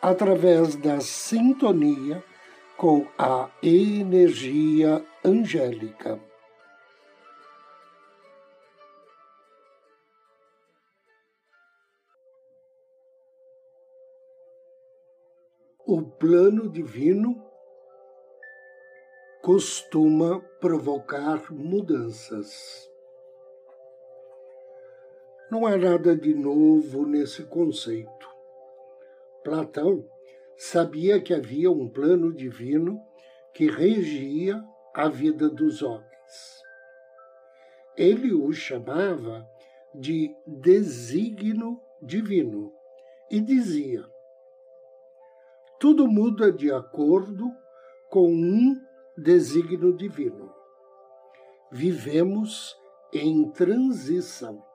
através da sintonia com a energia angélica. O plano divino costuma provocar mudanças. Não há nada de novo nesse conceito. Platão sabia que havia um plano divino que regia a vida dos homens. Ele o chamava de desígnio divino e dizia: tudo muda de acordo com um desígnio divino. Vivemos em transição.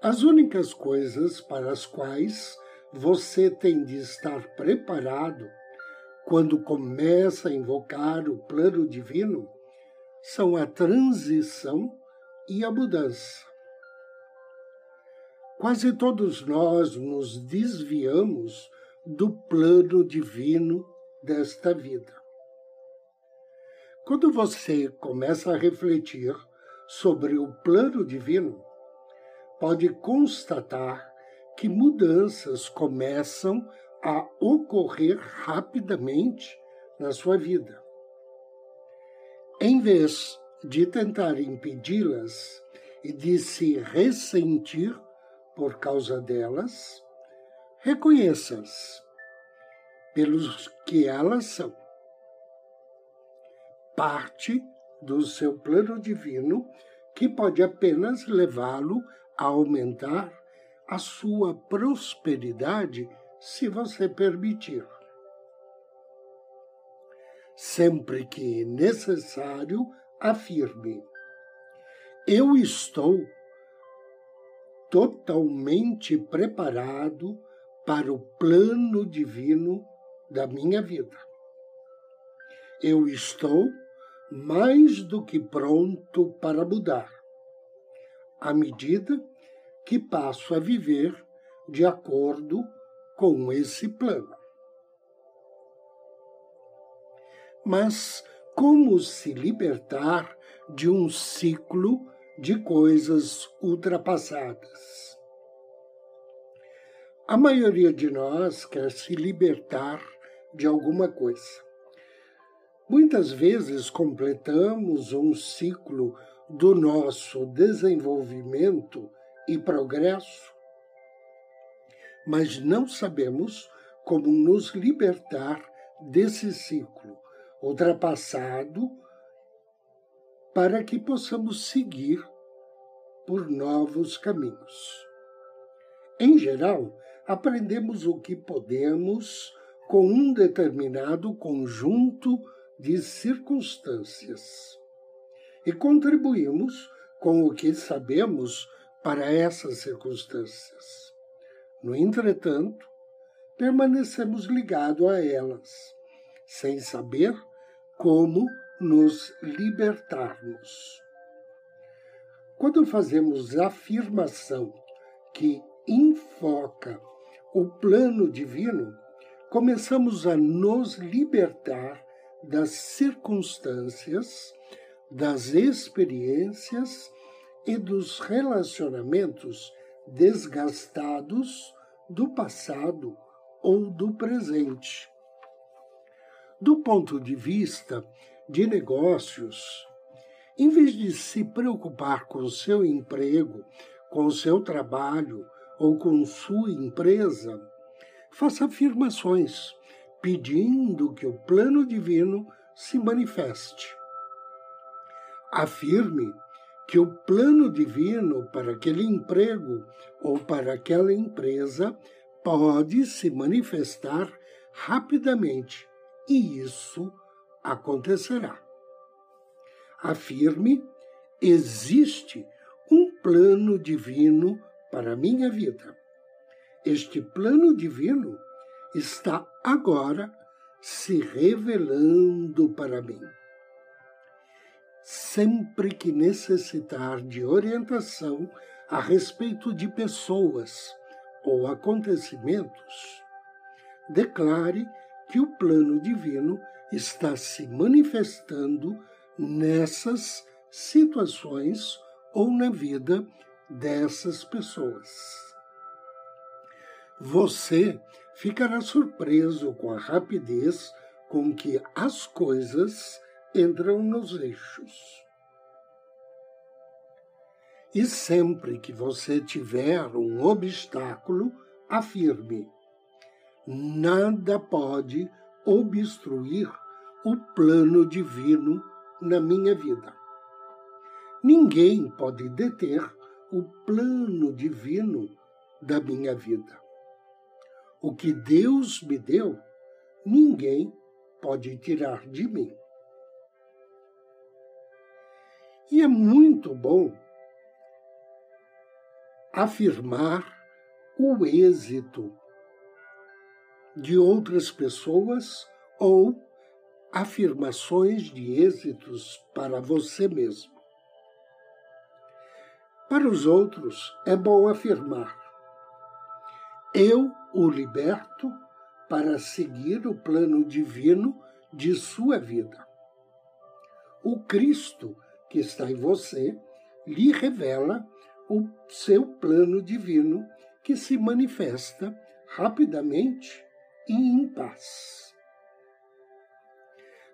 As únicas coisas para as quais você tem de estar preparado quando começa a invocar o plano divino são a transição e a mudança. Quase todos nós nos desviamos do plano divino desta vida. Quando você começa a refletir sobre o plano divino, pode constatar que mudanças começam a ocorrer rapidamente na sua vida. Em vez de tentar impedi-las e de se ressentir por causa delas, reconheça-as pelos que elas são. Parte do seu plano divino que pode apenas levá-lo a aumentar a sua prosperidade se você permitir. Sempre que necessário, afirme: Eu estou totalmente preparado para o plano divino da minha vida. Eu estou mais do que pronto para mudar à medida que passo a viver de acordo com esse plano. Mas como se libertar de um ciclo de coisas ultrapassadas? A maioria de nós quer se libertar de alguma coisa. Muitas vezes completamos um ciclo do nosso desenvolvimento e progresso, mas não sabemos como nos libertar desse ciclo ultrapassado para que possamos seguir por novos caminhos. Em geral, aprendemos o que podemos com um determinado conjunto de circunstâncias e contribuímos com o que sabemos para essas circunstâncias. No entretanto, permanecemos ligados a elas, sem saber como nos libertarmos. Quando fazemos afirmação que enfoca o plano divino, começamos a nos libertar das circunstâncias das experiências e dos relacionamentos desgastados do passado ou do presente. Do ponto de vista de negócios, em vez de se preocupar com seu emprego, com seu trabalho ou com sua empresa, faça afirmações pedindo que o plano divino se manifeste afirme que o plano divino para aquele emprego ou para aquela empresa pode se manifestar rapidamente e isso acontecerá. Afirme: existe um plano divino para minha vida. Este plano divino está agora se revelando para mim. Sempre que necessitar de orientação a respeito de pessoas ou acontecimentos, declare que o plano divino está se manifestando nessas situações ou na vida dessas pessoas. Você ficará surpreso com a rapidez com que as coisas entram nos eixos. E sempre que você tiver um obstáculo, afirme: nada pode obstruir o plano divino na minha vida. Ninguém pode deter o plano divino da minha vida. O que Deus me deu, ninguém pode tirar de mim. E é muito bom afirmar o êxito de outras pessoas ou afirmações de êxitos para você mesmo. Para os outros, é bom afirmar: Eu o liberto para seguir o plano divino de sua vida. O Cristo que está em você lhe revela o seu plano divino que se manifesta rapidamente e em paz.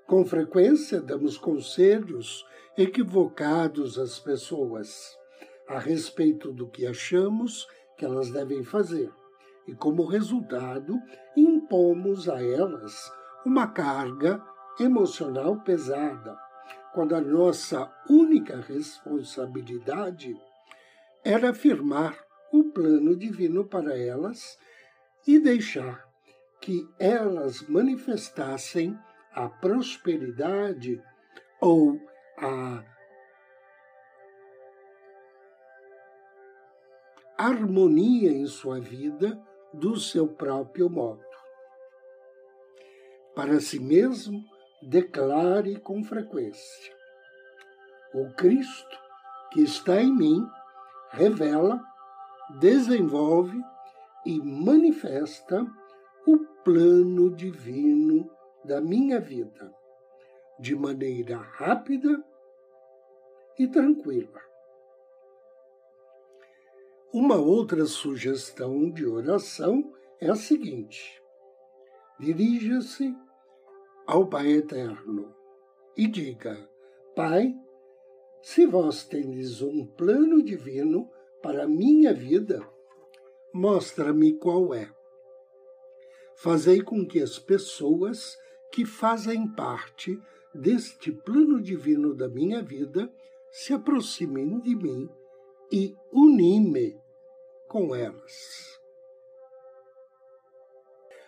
Com frequência damos conselhos equivocados às pessoas a respeito do que achamos que elas devem fazer e, como resultado, impomos a elas uma carga emocional pesada, quando a nossa única responsabilidade era afirmar o plano divino para elas e deixar que elas manifestassem a prosperidade ou a harmonia em sua vida do seu próprio modo. Para si mesmo, declare com frequência: O Cristo que está em mim revela, desenvolve e manifesta o plano divino da minha vida de maneira rápida e tranquila. Uma outra sugestão de oração é a seguinte: dirija-se ao Pai Eterno e diga: Pai, se vós tendes um plano divino para a minha vida, mostra-me qual é. Fazei com que as pessoas que fazem parte deste plano divino da minha vida se aproximem de mim e unime com elas.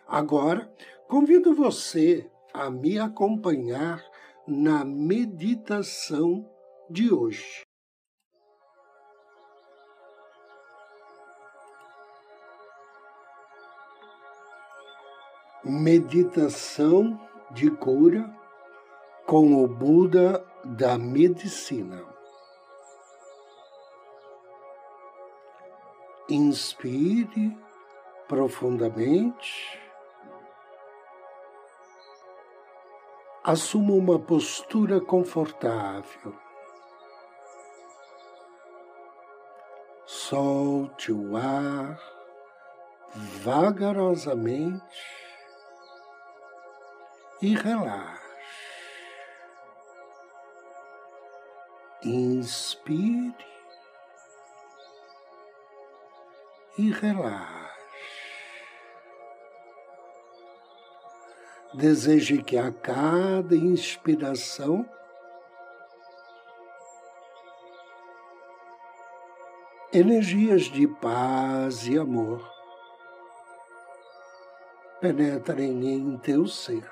Agora, convido você a me acompanhar na meditação de hoje. Meditação de cura com o Buda da medicina. Inspire profundamente. Assuma uma postura confortável. Solte o ar vagarosamente e relaxe. Inspire e relaxe. Deseje que a cada inspiração energias de paz e amor penetrem em teu ser.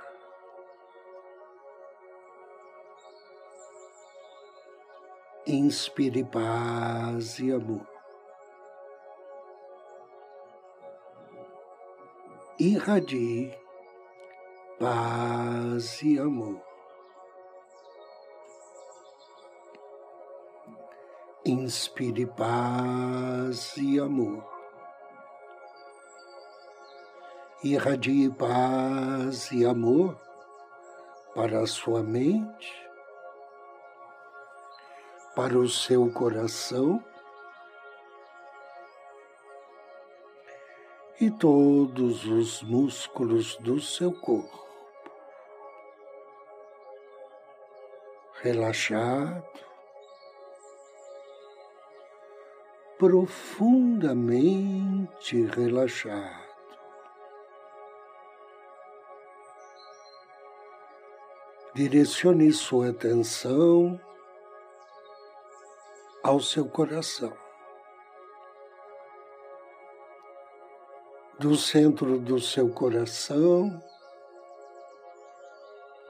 Inspire paz e amor. Irradie paz e amor. Inspire paz e amor. Irradie paz e amor para a sua mente, para o seu coração e todos os músculos do seu corpo. Relaxado, profundamente relaxado. Direcione sua atenção ao seu coração. Do centro do seu coração,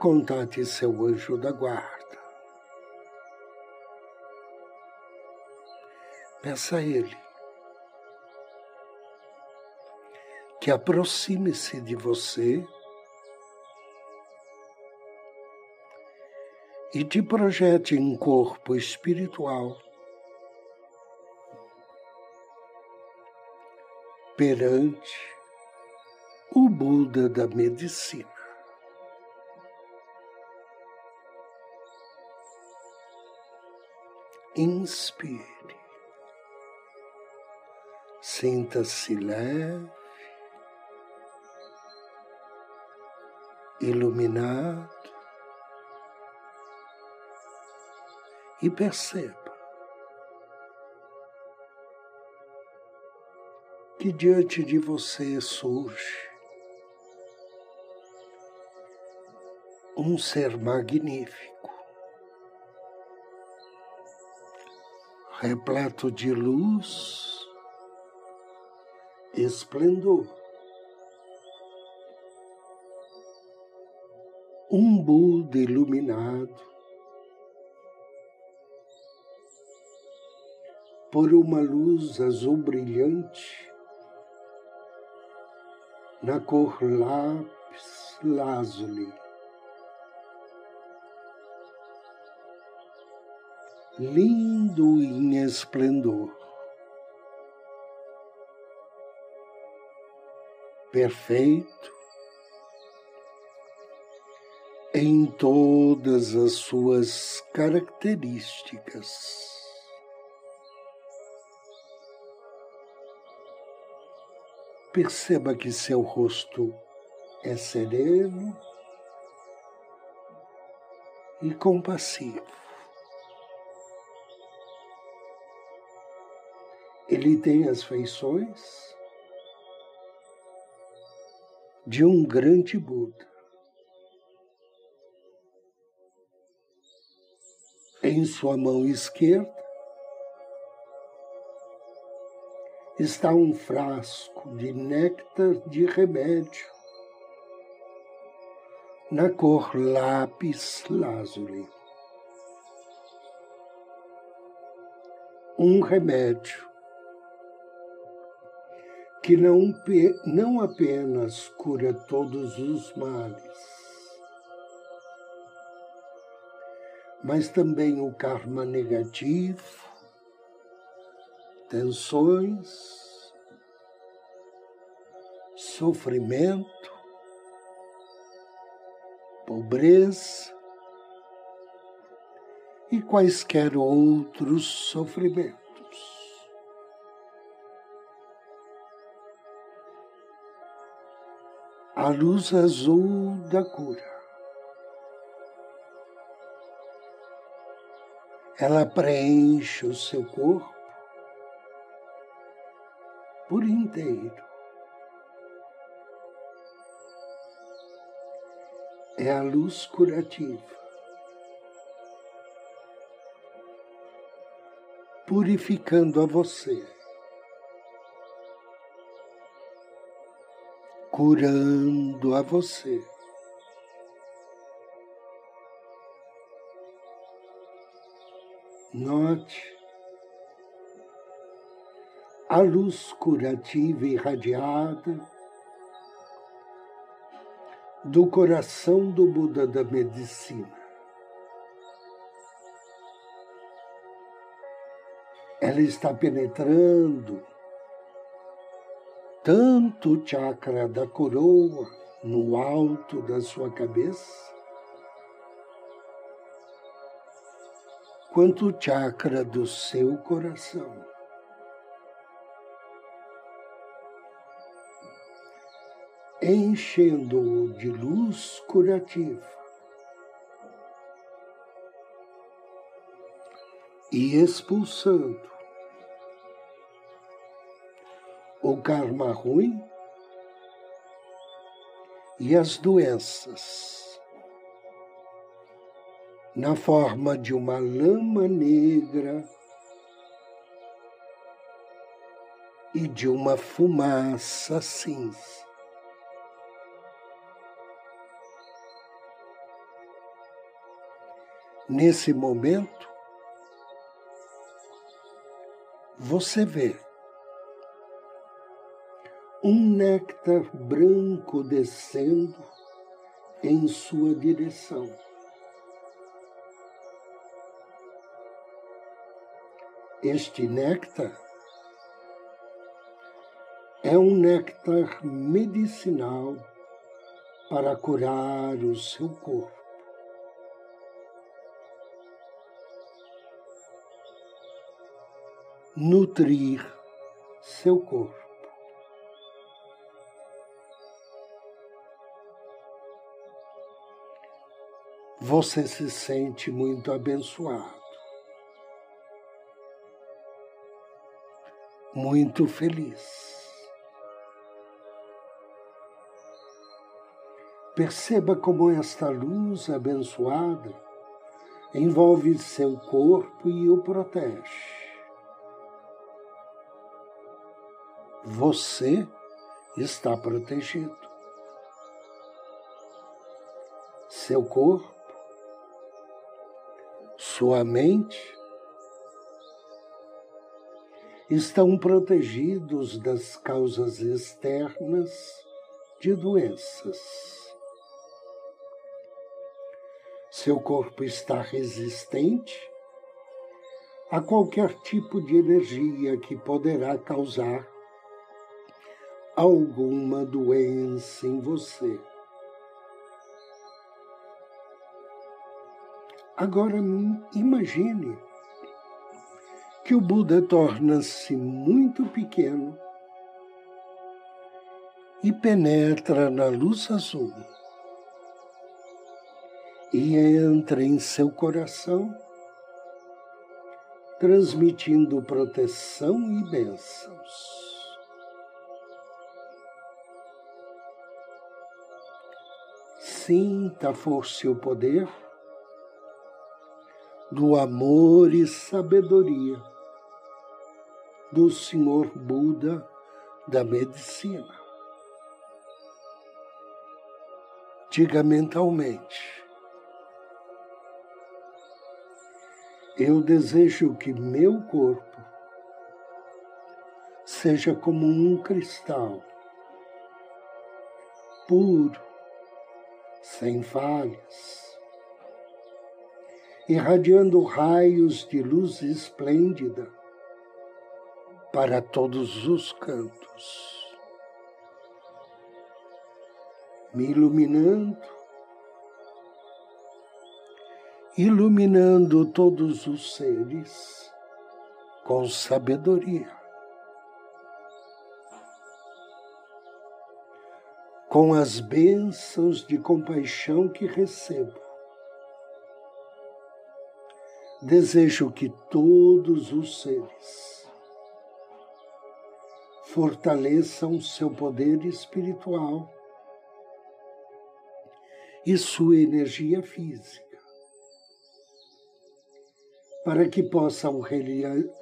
contate seu anjo da guarda. Peça a ele que aproxime-se de você e te projete em corpo espiritual perante o Buda da medicina. Inspire, sinta-se leve, iluminado. E perceba que diante de você surge um ser magnífico, repleto de luz, esplendor. Um Buda iluminado por uma luz azul brilhante na cor lápis lazuli. Lindo em esplendor. Perfeito em todas as suas características. Perceba que seu rosto é sereno e compassivo. Ele tem as feições de um grande Buda. Em sua mão esquerda está um frasco de néctar de remédio, na cor lápis lazuli. Um remédio que não, não apenas cura todos os males, mas também o karma negativo, tensões, sofrimento, pobreza e quaisquer outros sofrimentos. A luz azul da cura. Ela preenche o seu corpo por inteiro. É a luz curativa. Purificando a você. Curando a você. Note a luz curativa irradiada do coração do Buda da medicina. Ela está penetrando tanto o chakra da coroa no alto da sua cabeça, quanto o chakra do seu coração. Enchendo-o de luz curativa e expulsando o karma ruim e as doenças na forma de uma lama negra e de uma fumaça cinza. Nesse momento, você vê um néctar branco descendo em sua direção. Este néctar é um néctar medicinal para curar o seu corpo. Nutrir seu corpo. Você se sente muito abençoado. muito feliz. Perceba como esta luz abençoada envolve seu corpo e o protege. Você está protegido. Seu corpo, sua mente, estão protegidos das causas externas de doenças. Seu corpo está resistente a qualquer tipo de energia que poderá causar alguma doença em você. Agora imagine que o Buda torna-se muito pequeno e penetra na luz azul e entra em seu coração, transmitindo proteção e bênçãos. Sinta a força e o poder do amor e sabedoria do Senhor Buda da medicina. Diga mentalmente: Eu desejo que meu corpo seja como um cristal, puro, sem falhas, irradiando raios de luz esplêndida para todos os cantos, me iluminando, iluminando todos os seres com sabedoria. Com as bênçãos de compaixão que recebo, desejo que todos os seres fortaleçam seu poder espiritual e sua energia física, para que possam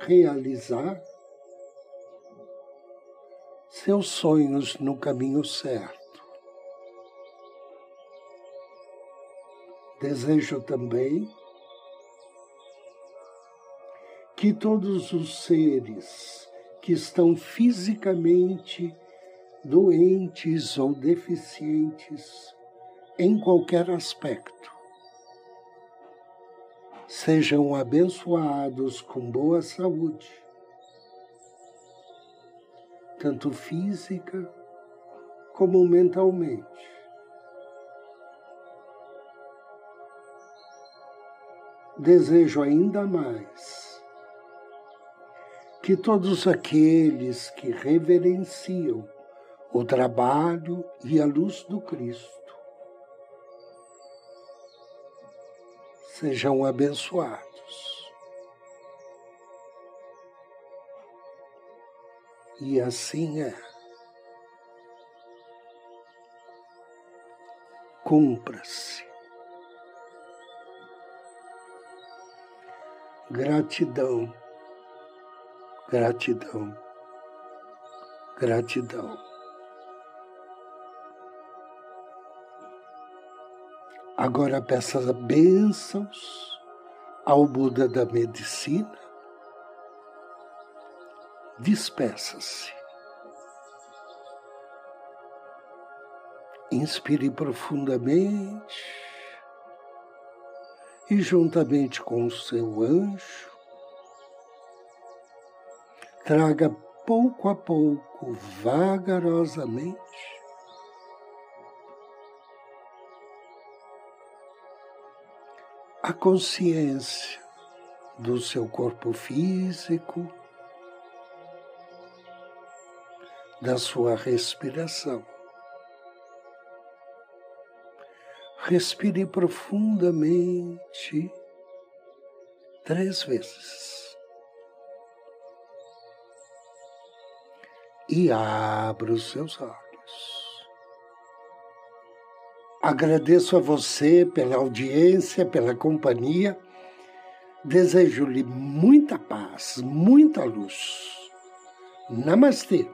realizar seus sonhos no caminho certo. Desejo também que todos os seres que estão fisicamente doentes ou deficientes em qualquer aspecto sejam abençoados com boa saúde, tanto física como mentalmente. Desejo ainda mais que todos aqueles que reverenciam o trabalho e a luz do Cristo sejam abençoados. E assim é. Cumpra-se. Gratidão, gratidão, gratidão. Agora peça bênçãos ao Buda da medicina. Despeça-se. Inspire profundamente e, juntamente com o seu anjo, traga pouco a pouco, vagarosamente, a consciência do seu corpo físico, da sua respiração. Respire profundamente três vezes. E abra os seus olhos. Agradeço a você pela audiência, pela companhia. Desejo-lhe muita paz, muita luz. Namastê.